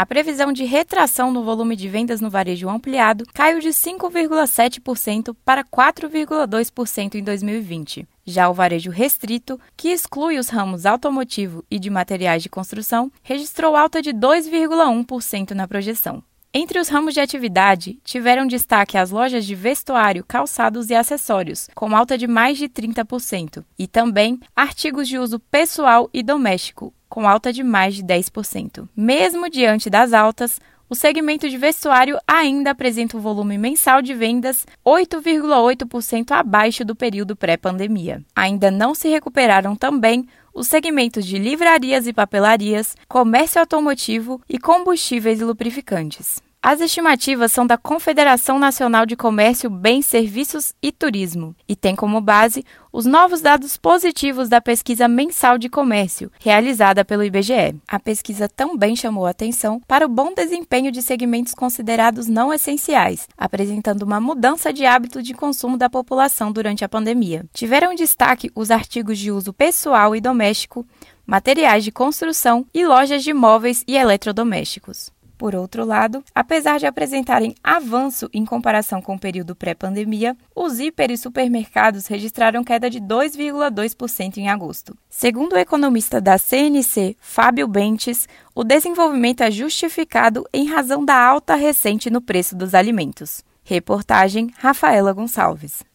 a previsão de retração no volume de vendas no varejo ampliado caiu de 5,7% para 4,2% em 2020. Já o varejo restrito, que exclui os ramos automotivo e de materiais de construção, registrou alta de 2,1% na projeção. Entre os ramos de atividade, tiveram destaque as lojas de vestuário, calçados e acessórios, com alta de mais de 30%, e também artigos de uso pessoal e doméstico, com alta de mais de 10%. Mesmo diante das altas, o segmento de vestuário ainda apresenta um volume mensal de vendas 8,8% abaixo do período pré-pandemia. Ainda não se recuperaram também os segmentos de livrarias e papelarias, comércio automotivo e combustíveis e lubrificantes. As estimativas são da Confederação Nacional de Comércio, Bens, Serviços e Turismo e tem como base os novos dados positivos da pesquisa mensal de comércio, realizada pelo IBGE. A pesquisa também chamou atenção para o bom desempenho de segmentos considerados não essenciais, apresentando uma mudança de hábito de consumo da população durante a pandemia. Tiveram destaque os artigos de uso pessoal e doméstico, materiais de construção e lojas de móveis e eletrodomésticos. Por outro lado, apesar de apresentarem avanço em comparação com o período pré-pandemia, os hiper e supermercados registraram queda de 2,2% em agosto. Segundo o economista da CNC, Fábio Bentes, o desenvolvimento é justificado em razão da alta recente no preço dos alimentos. Reportagem Rafaela Gonçalves.